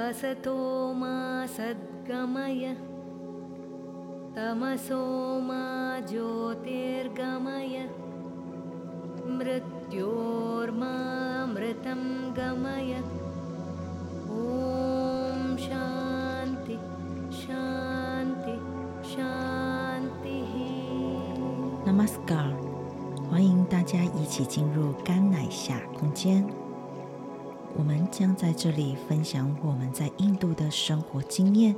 असतो मा सद्गमय तमसो मा ज्योतिर्गमय मृत्योर्मामृतं गमय ॐ शान्ति शान्ति शान्तिः Namaskar，欢迎大家一起进入甘乃夏空间。 我们将在这里分享我们在印度的生活经验，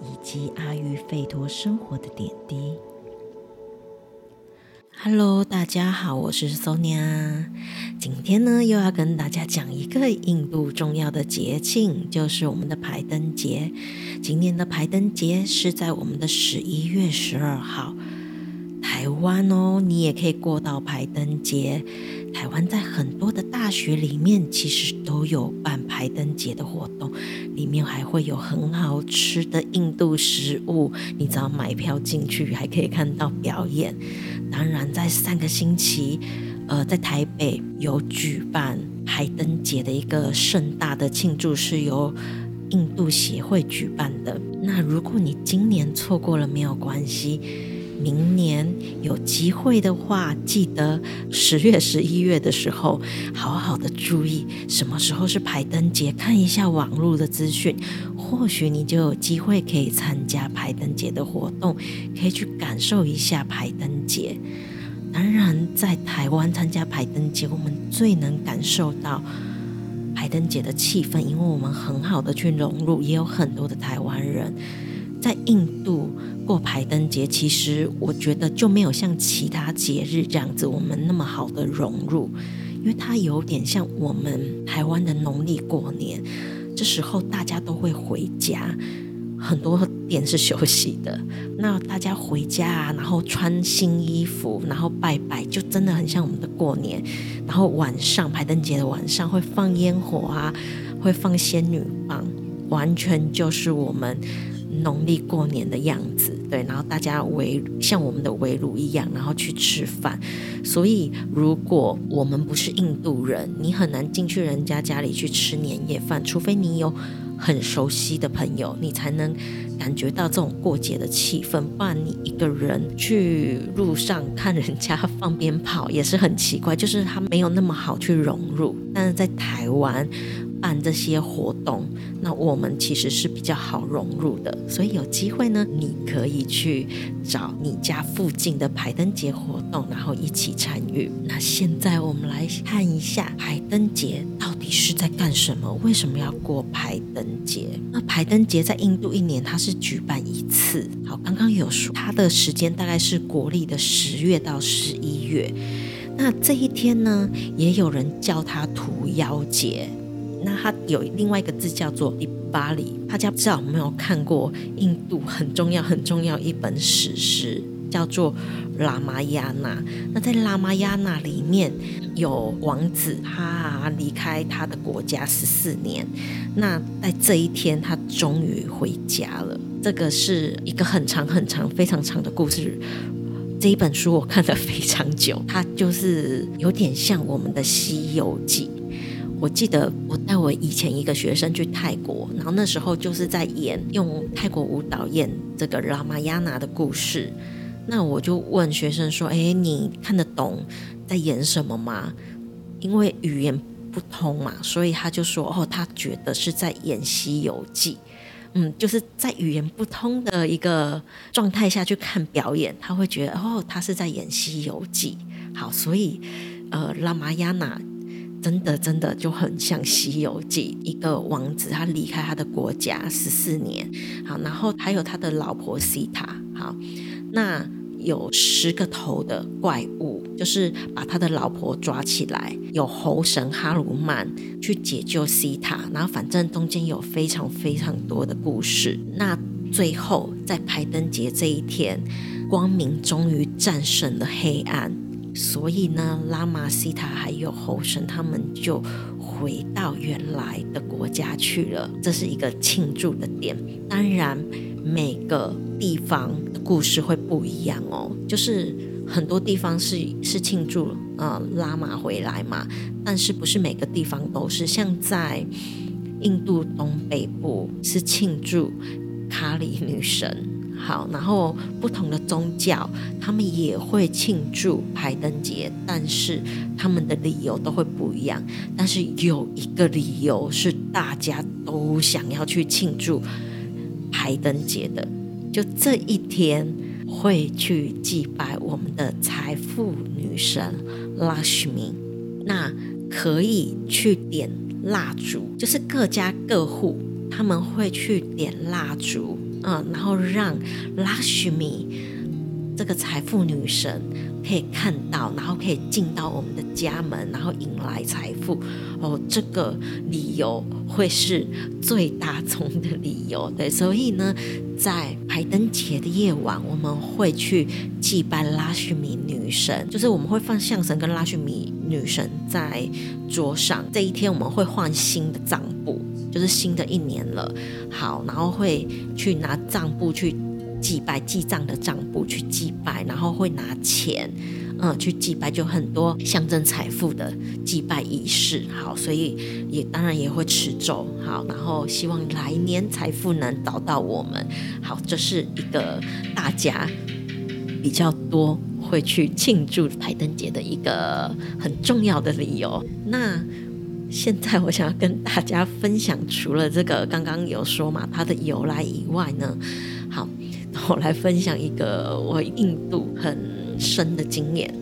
以及阿育吠陀生活的点滴。Hello，大家好，我是 Sonia。今天呢，又要跟大家讲一个印度重要的节庆，就是我们的排灯节。今年的排灯节是在我们的十一月十二号。台湾哦，你也可以过到排灯节。台湾在很多的大学里面，其实都有办排灯节的活动，里面还会有很好吃的印度食物。你只要买票进去，还可以看到表演。当然，在上个星期，呃，在台北有举办排灯节的一个盛大的庆祝，是由印度协会举办的。那如果你今年错过了，没有关系。明年有机会的话，记得十月、十一月的时候，好好的注意什么时候是排灯节，看一下网络的资讯，或许你就有机会可以参加排灯节的活动，可以去感受一下排灯节。当然，在台湾参加排灯节，我们最能感受到排灯节的气氛，因为我们很好的去融入，也有很多的台湾人。在印度过排灯节，其实我觉得就没有像其他节日这样子，我们那么好的融入，因为它有点像我们台湾的农历过年，这时候大家都会回家，很多店是休息的，那大家回家啊，然后穿新衣服，然后拜拜，就真的很像我们的过年。然后晚上排灯节的晚上会放烟火啊，会放仙女棒，完全就是我们。农历过年的样子，对，然后大家围像我们的围炉一样，然后去吃饭。所以，如果我们不是印度人，你很难进去人家家里去吃年夜饭，除非你有很熟悉的朋友，你才能感觉到这种过节的气氛。不然，你一个人去路上看人家放鞭炮也是很奇怪，就是他没有那么好去融入。但是在台湾。办这些活动，那我们其实是比较好融入的，所以有机会呢，你可以去找你家附近的排灯节活动，然后一起参与。那现在我们来看一下排灯节到底是在干什么？为什么要过排灯节？那排灯节在印度一年它是举办一次。好，刚刚有说它的时间大概是国历的十月到十一月。那这一天呢，也有人叫它屠妖节。那它有另外一个字叫做迪巴里，大家不知道有没有看过印度很重要很重要一本史诗，叫做《拉玛亚纳》。那在《拉玛亚纳》里面有王子，他离开他的国家十四年，那在这一天他终于回家了。这个是一个很长很长非常长的故事。这一本书我看了非常久，它就是有点像我们的《西游记》。我记得我带我以前一个学生去泰国，然后那时候就是在演用泰国舞蹈演这个拉玛亚纳的故事。那我就问学生说：“哎，你看得懂在演什么吗？”因为语言不通嘛，所以他就说：“哦，他觉得是在演《西游记》。”嗯，就是在语言不通的一个状态下去看表演，他会觉得哦，他是在演《西游记》。好，所以呃，拉玛亚纳。真的，真的就很像《西游记》，一个王子他离开他的国家十四年，好，然后还有他的老婆西塔，好，那有十个头的怪物，就是把他的老婆抓起来，有猴神哈鲁曼去解救西塔，然后反正中间有非常非常多的故事，那最后在排灯节这一天，光明终于战胜了黑暗。所以呢，拉玛西塔还有猴神他们就回到原来的国家去了，这是一个庆祝的点。当然，每个地方的故事会不一样哦。就是很多地方是是庆祝呃拉玛回来嘛，但是不是每个地方都是。像在印度东北部是庆祝卡里女神。好，然后不同的宗教，他们也会庆祝排灯节，但是他们的理由都会不一样。但是有一个理由是大家都想要去庆祝排灯节的，就这一天会去祭拜我们的财富女神拉什米。那可以去点蜡烛，就是各家各户他们会去点蜡烛。嗯，然后让拉什米这个财富女神可以看到，然后可以进到我们的家门，然后引来财富。哦，这个理由会是最大宗的理由。对，所以呢，在排灯节的夜晚，我们会去祭拜拉什米女神，就是我们会放象神跟拉什米女神在桌上。这一天，我们会换新的账簿。就是新的一年了，好，然后会去拿账簿去祭拜，记账的账簿去祭拜，然后会拿钱，嗯，去祭拜，就很多象征财富的祭拜仪式，好，所以也当然也会持咒，好，然后希望来年财富能找到我们，好，这是一个大家比较多会去庆祝排灯节的一个很重要的理由，那。现在我想要跟大家分享，除了这个刚刚有说嘛，它的由来以外呢，好，我来分享一个我印度很深的经验。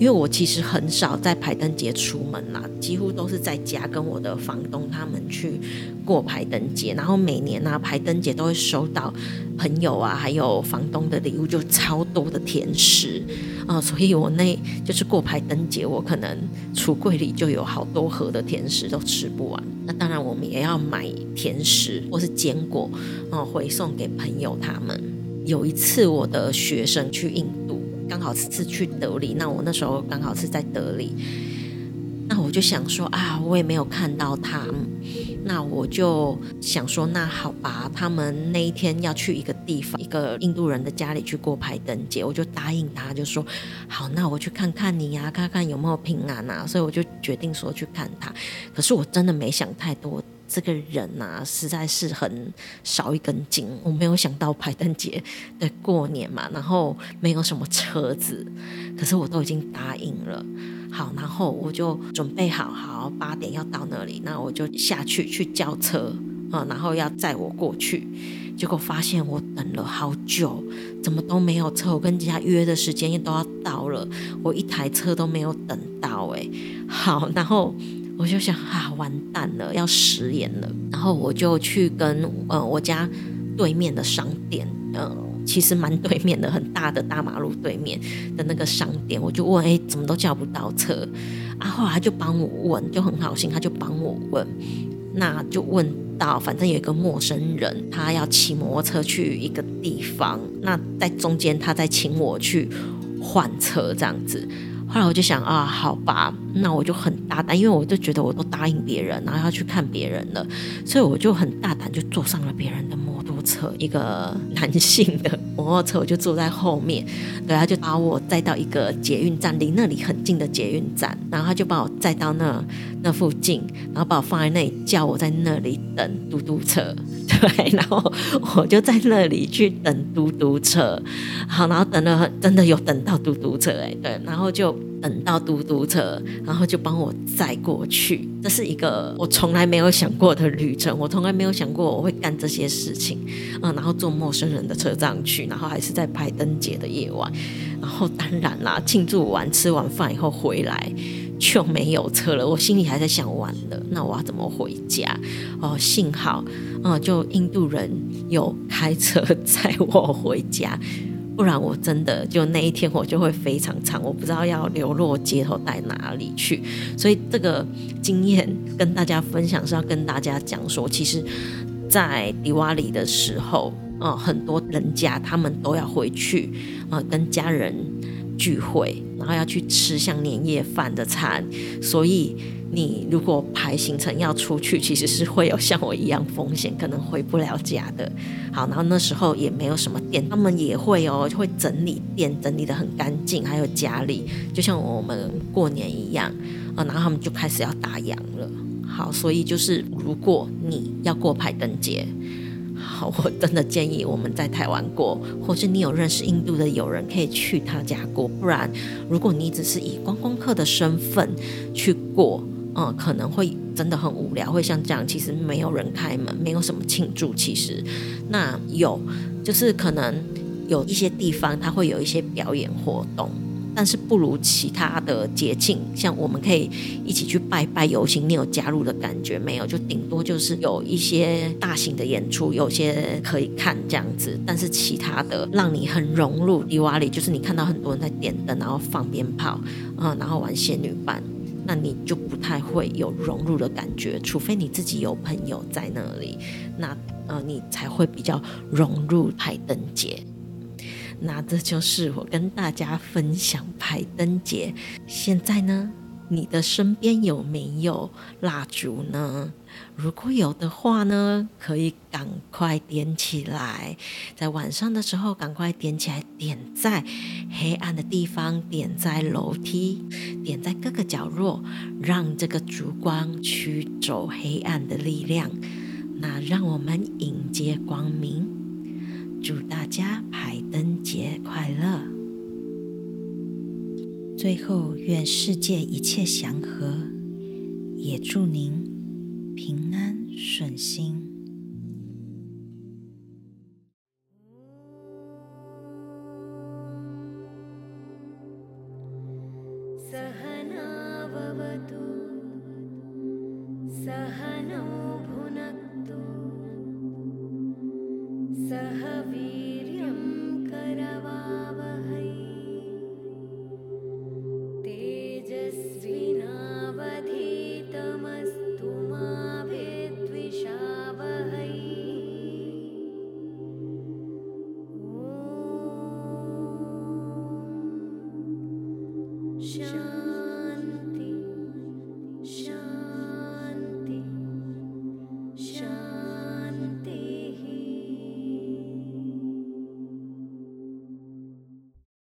因为我其实很少在排灯节出门啦，几乎都是在家跟我的房东他们去过排灯节。然后每年呢、排灯节都会收到朋友啊，还有房东的礼物，就超多的甜食啊、所以我那就是过排灯节，我可能橱柜里就有好多盒的甜食都吃不完。那当然，我们也要买甜食或是坚果啊、回送给朋友他们。有一次，我的学生去印度。刚好是去德里，那我那时候刚好是在德里，那我就想说啊，我也没有看到他，那我就想说，那好吧，他们那一天要去一个地方，一个印度人的家里去过排灯节，我就答应他，就说好，那我去看看你呀，看看有没有平安啊，所以我就决定说去看他，可是我真的没想太多。这个人呐、实在是很少一根筋。我没有想到排灯节的过年嘛，然后没有什么车子，可是我都已经答应了。好，然后我就准备好，好八点要到那里，那我就下去去叫车啊，然后要载我过去。结果发现我等了好久，怎么都没有车。我跟人家约的时间也都要到了，我一台车都没有等到。哎，好，然后。我就想啊，完蛋了，要食言了。然后我就去跟呃我家对面的商店，嗯、呃，其实蛮对面的，很大的大马路对面的那个商店，我就问，哎，怎么都叫不到车？啊，后来他就帮我问，就很好心，他就帮我问，那就问到，反正有一个陌生人，他要骑摩托车去一个地方，那在中间他再请我去换车这样子。后来我就想啊，好吧，那我就很大胆，因为我就觉得我都答应别人，然后要去看别人了，所以我就很大胆，就坐上了别人的摩托车，一个男性的摩托车，我就坐在后面，对，他就把我载到一个捷运站，离那里很近的捷运站，然后他就把我载到那那附近，然后把我放在那里，叫我在那里等嘟嘟车，对，然后我就在那里去等嘟嘟车，好，然后等了真的有等到嘟嘟车，哎，对，然后就。等到嘟嘟车，然后就帮我载过去。这是一个我从来没有想过的旅程，我从来没有想过我会干这些事情。嗯，然后坐陌生人的车上去，然后还是在排灯节的夜晚。然后当然啦，庆祝完吃完饭以后回来就没有车了。我心里还在想，完了，那我要怎么回家？哦，幸好，嗯，就印度人有开车载我回家。不然我真的就那一天我就会非常惨，我不知道要流落街头在哪里去。所以这个经验跟大家分享是要跟大家讲说，其实，在迪瓦里的时候，嗯，很多人家他们都要回去，嗯，跟家人聚会，然后要去吃像年夜饭的餐，所以。你如果排行程要出去，其实是会有像我一样风险，可能回不了家的。好，然后那时候也没有什么店，他们也会哦，会整理店，整理得很干净，还有家里，就像我们过年一样啊。然后他们就开始要打烊了。好，所以就是如果你要过排灯节，好，我真的建议我们在台湾过，或是你有认识印度的友人可以去他家过。不然，如果你只是以观光客的身份去过，嗯，可能会真的很无聊，会像这样，其实没有人开门，没有什么庆祝。其实，那有就是可能有一些地方它会有一些表演活动。但是不如其他的节庆，像我们可以一起去拜拜游行，你有加入的感觉没有？就顶多就是有一些大型的演出，有些可以看这样子。但是其他的让你很融入迪瓦里，就是你看到很多人在点灯，然后放鞭炮，嗯，然后玩仙女棒，那你就不太会有融入的感觉。除非你自己有朋友在那里，那呃你才会比较融入排灯节。那这就是我跟大家分享排灯节。现在呢，你的身边有没有蜡烛呢？如果有的话呢，可以赶快点起来，在晚上的时候赶快点起来，点在黑暗的地方，点在楼梯，点在各个角落，让这个烛光驱走黑暗的力量。那让我们迎接光明。祝大家恩节快乐！最后，愿世界一切祥和，也祝您平安顺心。